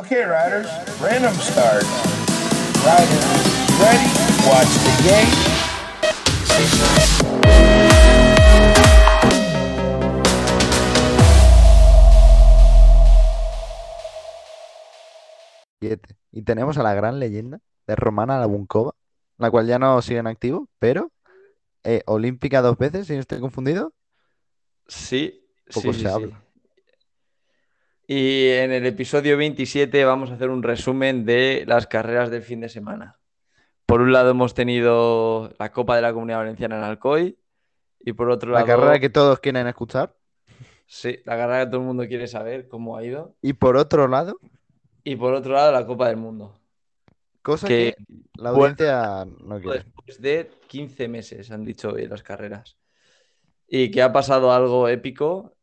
Okay, riders, random start. Riders, ready? Watch the game. Siete. Y tenemos a la gran leyenda de Romana Labunkova, la cual ya no sigue en activo, pero eh, olímpica dos veces, si no estoy confundido. Sí, Poco sí, sí, se sí. habla. Y en el episodio 27 vamos a hacer un resumen de las carreras del fin de semana. Por un lado hemos tenido la Copa de la Comunidad Valenciana en Alcoy y por otro La lado, carrera que todos quieren escuchar. sí, la carrera que todo el mundo quiere saber cómo ha ido. Y por otro lado, Y por otro lado, la Copa del Mundo, cosa que que la Bueno, audiencia no quiere. después de 15 meses han dicho hoy las carreras. Y que ha pasado algo épico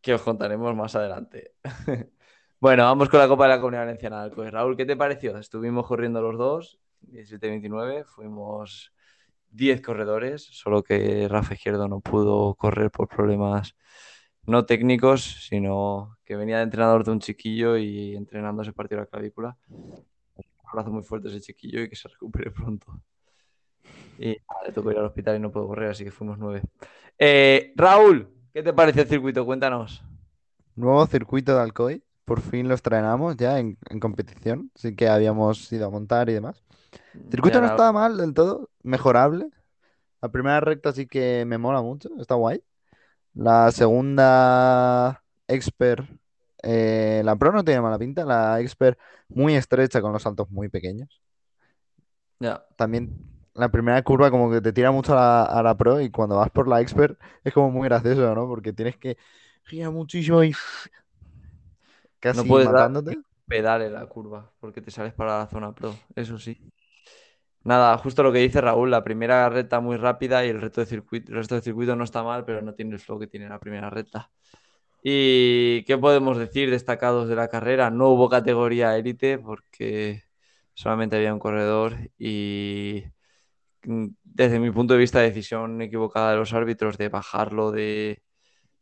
que os contaremos más adelante. bueno, vamos con la Copa de la Comunidad Valenciana. Raúl, ¿qué te pareció? Estuvimos corriendo los dos, 17-29, fuimos 10 corredores, solo que Rafa Izquierdo no pudo correr por problemas no técnicos, sino que venía de entrenador de un chiquillo y entrenando se partió la clavícula. Un abrazo muy fuerte a ese chiquillo y que se recupere pronto. Y le tocó ir al hospital y no puedo correr, así que fuimos nueve. Eh, Raúl, ¿qué te parece el circuito? Cuéntanos. Nuevo circuito de Alcoy. Por fin lo estrenamos ya en, en competición. Así que habíamos ido a montar y demás. El circuito Ya no la- estaba mal del todo. Mejorable. La primera recta sí que me mola mucho. Está guay. La segunda Expert. eh, la Pro no tiene mala pinta. La Expert muy estrecha con los saltos muy pequeños. ya. También la primera curva como que te tira mucho a la, a la Pro y cuando vas por la Expert es como muy gracioso, ¿no? Porque tienes que girar muchísimo y casi puedes dar- matándote. pedale la curva, porque te sales para la zona pro, eso sí. Nada, justo lo que dice Raúl, la primera recta muy rápida y el resto de circuito, el resto del circuito no está mal, pero no tiene el flow que tiene la primera recta. ¿Y qué podemos decir destacados de la carrera? No hubo categoría élite porque solamente había un corredor y desde mi punto de vista decisión equivocada de los árbitros de bajarlo de,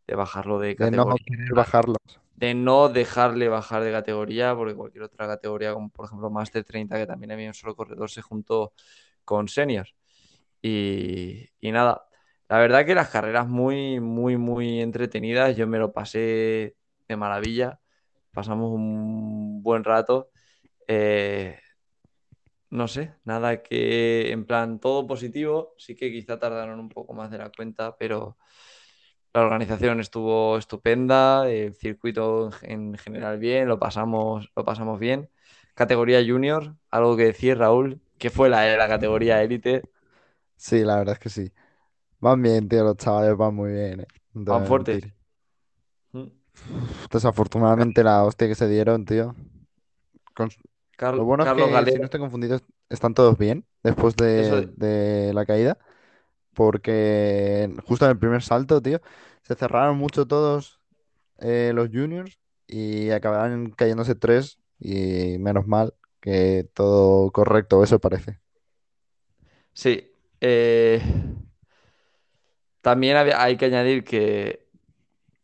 de bajarlo de De no categoría querer de no dejarle bajar de categoría, porque cualquier otra categoría, como por ejemplo Master 30, que también había un solo corredor, se juntó con Senior. Y, y nada, la verdad que las carreras muy, muy, muy entretenidas, yo me lo pasé de maravilla, pasamos un buen rato. Eh, no sé, nada que en plan todo positivo, sí que quizá tardaron un poco más de la cuenta, pero la organización estuvo estupenda, el circuito en general bien, lo pasamos, lo pasamos bien. Categoría junior, algo que decir, Raúl, que fue la, la categoría élite, Sí, la verdad es que sí. Van bien, tío, los chavales van muy bien, eh. No van fuertes. Mm. Desafortunadamente la hostia que se dieron, tío. Con- Carl- Lo bueno es Carlos que, Galera, si no estoy confundido, están todos bien después de, es. de la caída. Porque justo en el primer salto, tío, se cerraron mucho todos eh, los juniors y acabaron cayéndose tres. Y menos mal que todo correcto, eso parece. Sí. eh, también hay que añadir que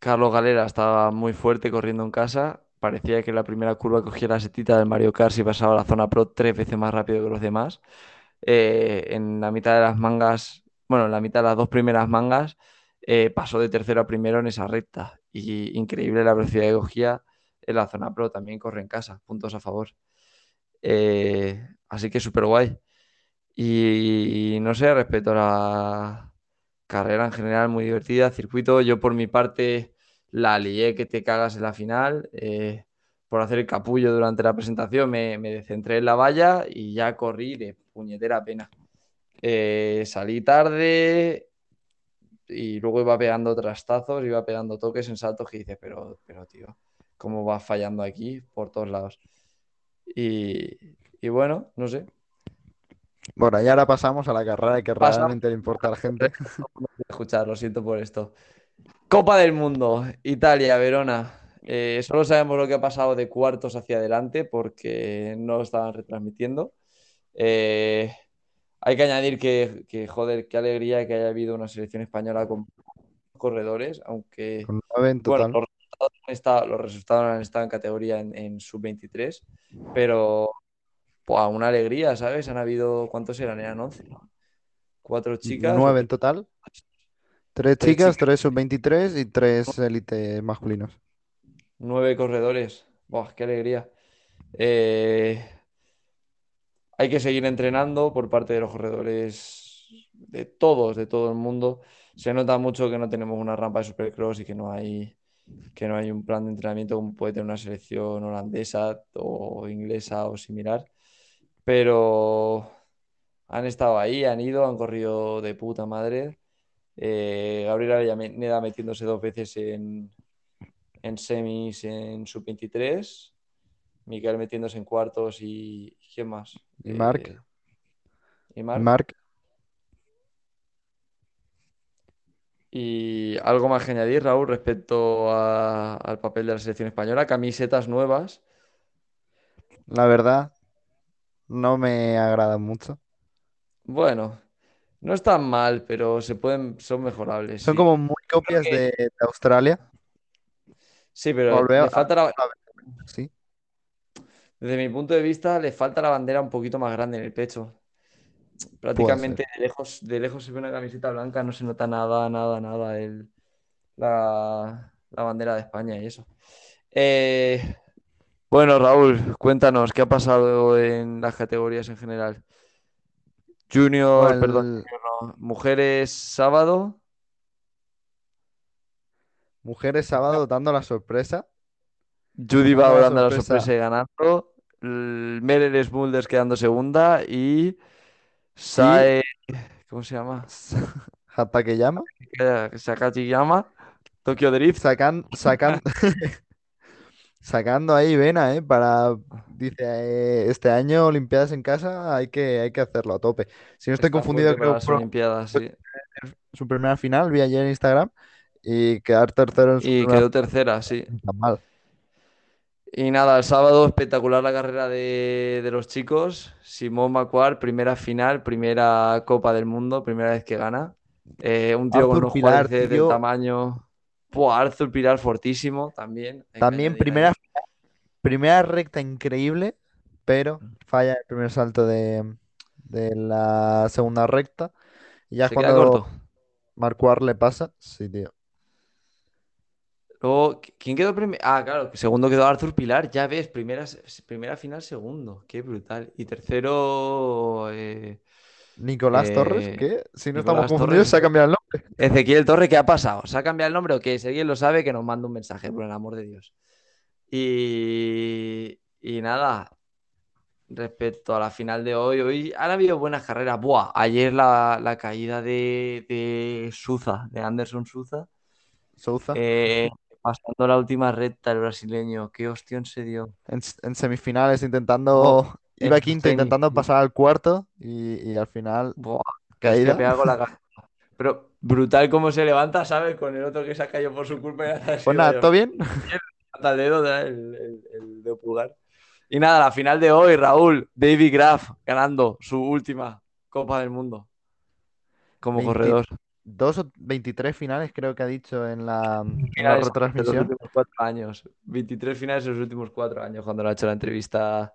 Carlos Galera estaba muy fuerte corriendo en casa. Parecía que la primera curva cogía la setita del Mario Kart y pasaba a la zona pro tres veces más rápido que los demás. Eh, en la mitad de las mangas, bueno, en la mitad de las dos primeras mangas, eh, pasó de tercero a primero en esa recta. Y increíble la velocidad que cogía en la zona pro. También corre en casa, puntos a favor. Eh, así que súper guay. Y no sé, respecto a la carrera en general, muy divertida. Circuito, yo por mi parte la lié que te cagas en la final. eh, por hacer el capullo durante la presentación me, me descentré en la valla y ya corrí de puñetera pena. Eh, salí tarde y luego iba pegando trastazos, iba pegando toques en saltos que dices, pero, pero tío, ¿cómo vas fallando aquí por todos lados? Y, y bueno, no sé, Bueno, y ahora pasamos a la carrera que realmente le importa a la gente. escuchar, lo siento por esto. Copa del Mundo, Italia, Verona. Eh, solo sabemos lo que ha pasado de cuartos hacia adelante porque no lo estaban retransmitiendo. Eh, hay que añadir que, que, joder, qué alegría que haya habido una selección española con corredores, aunque Con en bueno, los resultados han estado, los resultados han estado en categoría en, en sub-23, pero buah, una alegría, ¿sabes? Han habido, ¿cuántos eran? Eran 11, ¿no? Cuatro chicas. Nueve en total. Tres chicas, tres sub-23 y tres élites masculinos. Nueve corredores. Buah, qué alegría. Eh, hay que seguir entrenando por parte de los corredores, de todos, de todo el mundo. Se nota mucho que no tenemos una rampa de supercross y que no hay, que no hay un plan de entrenamiento como puede tener una selección holandesa o inglesa o similar. Pero han estado ahí, han ido, han corrido de puta madre. Eh, Gabriel Avellaneda metiéndose dos veces en, en semis en sub-23. Miquel metiéndose en cuartos y ¿quién más? Y Marc. Eh, y Marc. Marc, Y algo más que añadir, Raúl, respecto a- al papel de la selección española. Camisetas nuevas. la verdad, no me agrada mucho. Bueno, no están mal, pero se pueden, son mejorables. Son sí. como muy copias que- de, de Australia. Sí, pero Volveo le falta la- Sí. desde mi punto de vista, le falta la bandera un poquito más grande en el pecho. Prácticamente de lejos, de lejos se ve una camiseta blanca, no se nota nada, nada, nada el, la, la bandera de España y eso. Eh, bueno, Raúl, cuéntanos, ¿qué ha pasado en las categorías en general? Junior, ¿Cuál- perdón, no, mujeres sábado. Mujeres sábado dando la sorpresa. Judy va dando la sorpresa. y ganando. L- Merel Smulders quedando segunda y Sae, ¿cómo se llama? Hatake llama. Sakachiyama, Tokyo Drift. Sacan, sacan, sacando ahí vena, ¿eh? Para, dice, eh, este año Olimpiadas en casa hay que, hay que hacerlo a tope. Si no estoy Está confundido, creo que Olimpiadas, sí. su primera final, vi ayer en Instagram, y quedar tercero en su Y quedó tercera, sí. está mal. Y nada, el sábado espectacular la carrera de, de los chicos. Simón Macuar, primera final, primera Copa del Mundo, primera vez que gana. Eh, un tío con Arthur unos Pilar, del tío. tamaño. Buah, Arthur Pilar fortísimo también. También primera, ahí. primera recta increíble, pero falla el primer salto de, de la segunda recta. Y ya Se cuando corto. Marcuar le pasa, sí, tío. Luego, ¿qui- ¿quién quedó primero? Ah, claro, segundo quedó Arthur Pilar. Ya ves, primera, primera final, segundo. Qué brutal. Y tercero, eh, Nicolás Eh, Torres, que si no estamos confundidos, Torres. se ha cambiado el nombre. Ezequiel Torre, ¿qué ha pasado? ¿Se ha cambiado el nombre o qué? Si alguien lo sabe, que nos mande un mensaje, por el amor de Dios. Y, y nada, respecto a la final de hoy, hoy han habido buenas carreras. Buah, ayer la, la caída de, de Suza, de Anderson Suza, Souza. eh, pasando la última recta, el brasileño, qué hostión se dio. En, en semifinales intentando, Oh, iba quinto intentando pasar al cuarto y, y al final Buah, que caída. pega con la. Pero brutal cómo se levanta, ¿sabes? Con el otro que se ha caído por su culpa y Pues nada. ¿todo bien? el dedo, el, el, el dedo pulgar. Y nada, la final de hoy, Raúl, David Graf ganando su última Copa del Mundo como 20 corredor. Dos o 23 finales creo que ha dicho en la, en la de los retransmisión. últimos cuatro años. 23 finales en los últimos cuatro años, cuando le ha hecho la entrevista.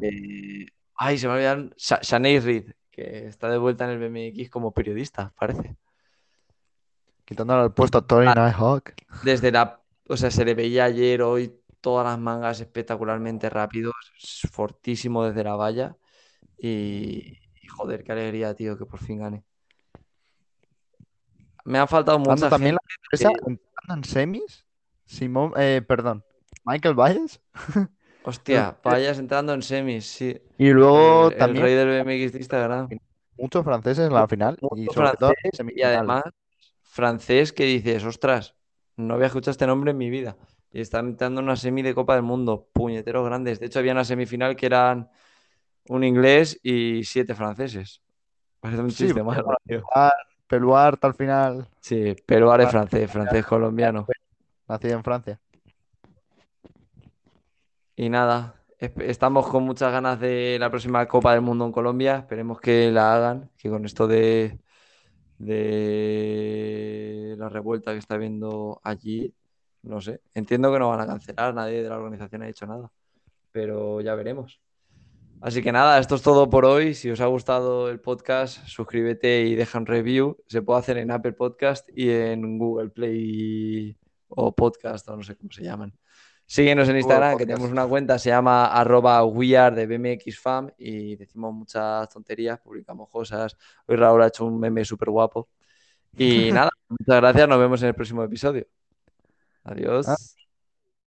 eh, Ay, se me olvidaron. Sha- Shanae Reed, que está de vuelta en el BMX como periodista, parece. Quitándole el puesto a Tony Nighthawk. Desde la. O sea, se le veía ayer, hoy, todas las mangas espectacularmente rápidos, es fortísimo desde la valla. Y, y joder, qué alegría, tío, que por fin gane. Me han faltado mucha también gente. la sorpresa entrando en semis. Simón, eh, perdón, Michael Valles. Hostia, vayas entrando en semis, sí. Y luego El, el también rey del BMX de Instagram. muchos franceses en la final y sobre todo en y además francés que dices, ostras, no había escuchado este nombre en mi vida. Y están entrando en una semi de Copa del Mundo, puñeteros grandes. De hecho, había una semifinal que eran un inglés y siete franceses. Parece un Sí, chiste. Peluart al final, Sí, ahora es francés, francés colombiano. nacido en Francia. Y nada, estamos con muchas ganas de la próxima Copa del Mundo en Colombia. Esperemos que la hagan, que con esto de, de la revuelta que está habiendo allí, no sé. Entiendo que no van a cancelar, nadie de la organización ha dicho nada, pero ya veremos. Así que nada, esto es todo por hoy. Si os ha gustado el podcast, suscríbete y deja un review. Se puede hacer en Apple Podcast y en Google Play o Podcast, o no sé cómo se llaman. Síguenos en Instagram, que tenemos una cuenta, se llama arroba wear de BMXFam y decimos muchas tonterías, publicamos cosas. Hoy Raúl ha hecho un meme súper guapo. Y nada, muchas gracias, nos vemos en el próximo episodio. Adiós. Ah.